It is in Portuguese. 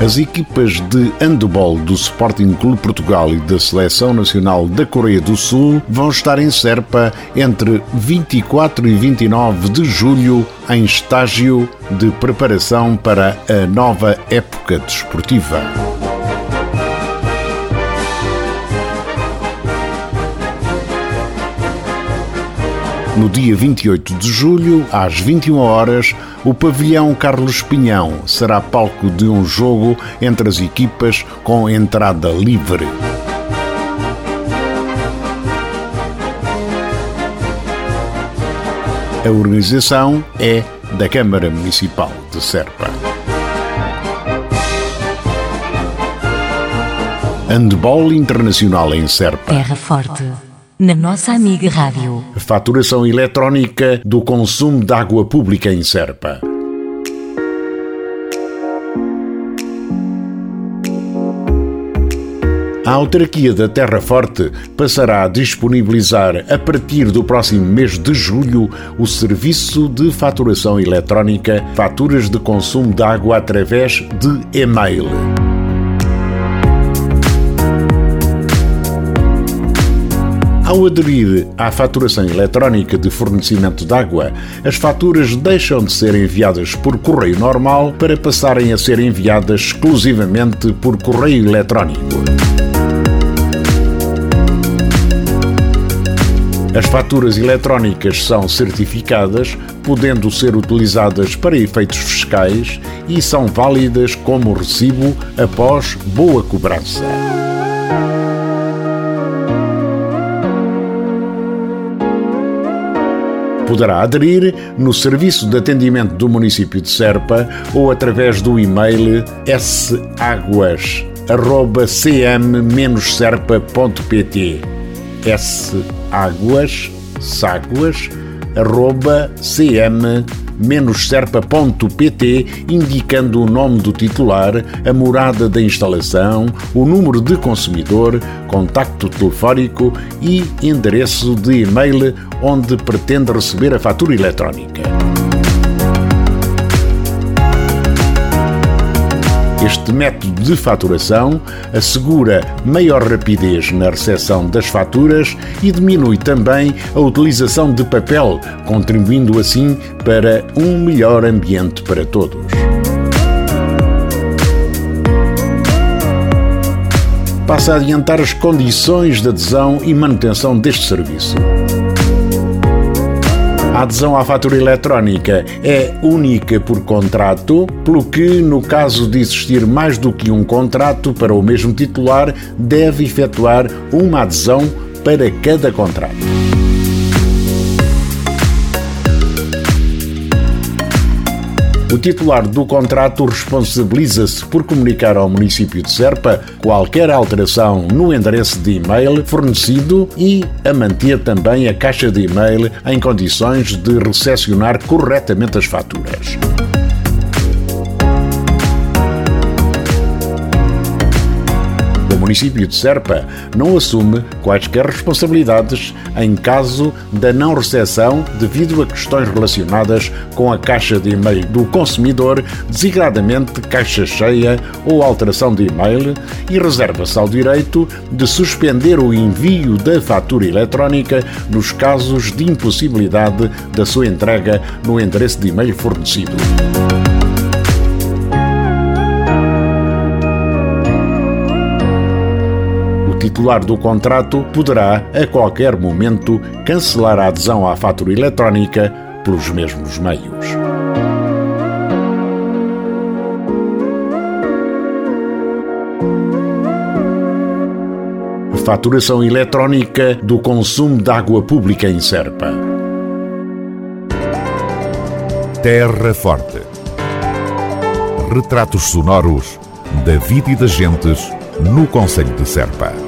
As equipas de handball do Sporting Clube Portugal e da Seleção Nacional da Coreia do Sul vão estar em Serpa entre 24 e 29 de julho em estágio de preparação para a nova época desportiva. No dia 28 de julho, às 21 horas, o pavilhão Carlos Pinhão será palco de um jogo entre as equipas com entrada livre. A organização é da Câmara Municipal de Serpa. Handball Internacional em Serpa. Terra Forte na nossa amiga Rádio. Faturação eletrónica do consumo de água pública em Serpa. A autarquia da Terra Forte passará a disponibilizar a partir do próximo mês de julho o serviço de faturação eletrónica, faturas de consumo de água através de e-mail. Ao aderir à faturação eletrónica de fornecimento de água, as faturas deixam de ser enviadas por correio normal para passarem a ser enviadas exclusivamente por correio eletrónico. As faturas eletrónicas são certificadas, podendo ser utilizadas para efeitos fiscais e são válidas como recibo após boa cobrança. Poderá aderir no serviço de atendimento do município de Serpa ou através do e-mail saguas@cm-serpa.pt saguas saguas serpa.pt, indicando o nome do titular, a morada da instalação, o número de consumidor, contacto telefónico e endereço de e-mail onde pretende receber a fatura eletrónica. Este método de faturação assegura maior rapidez na recepção das faturas e diminui também a utilização de papel, contribuindo assim para um melhor ambiente para todos. Passa a adiantar as condições de adesão e manutenção deste serviço. A adesão à fatura eletrónica é única por contrato, pelo que, no caso de existir mais do que um contrato para o mesmo titular, deve efetuar uma adesão para cada contrato. O titular do contrato responsabiliza-se por comunicar ao município de Serpa qualquer alteração no endereço de e-mail fornecido e a manter também a caixa de e-mail em condições de recepcionar corretamente as faturas. Município de Serpa não assume quaisquer responsabilidades em caso da não recepção devido a questões relacionadas com a caixa de e-mail do consumidor, designadamente caixa cheia ou alteração de e-mail, e reserva-se ao direito de suspender o envio da fatura eletrónica nos casos de impossibilidade da sua entrega no endereço de e-mail fornecido. Titular do contrato poderá, a qualquer momento, cancelar a adesão à fatura eletrónica pelos mesmos meios. Faturação eletrónica do consumo de água pública em Serpa. Terra Forte. Retratos sonoros da vida e das gentes no Conselho de Serpa.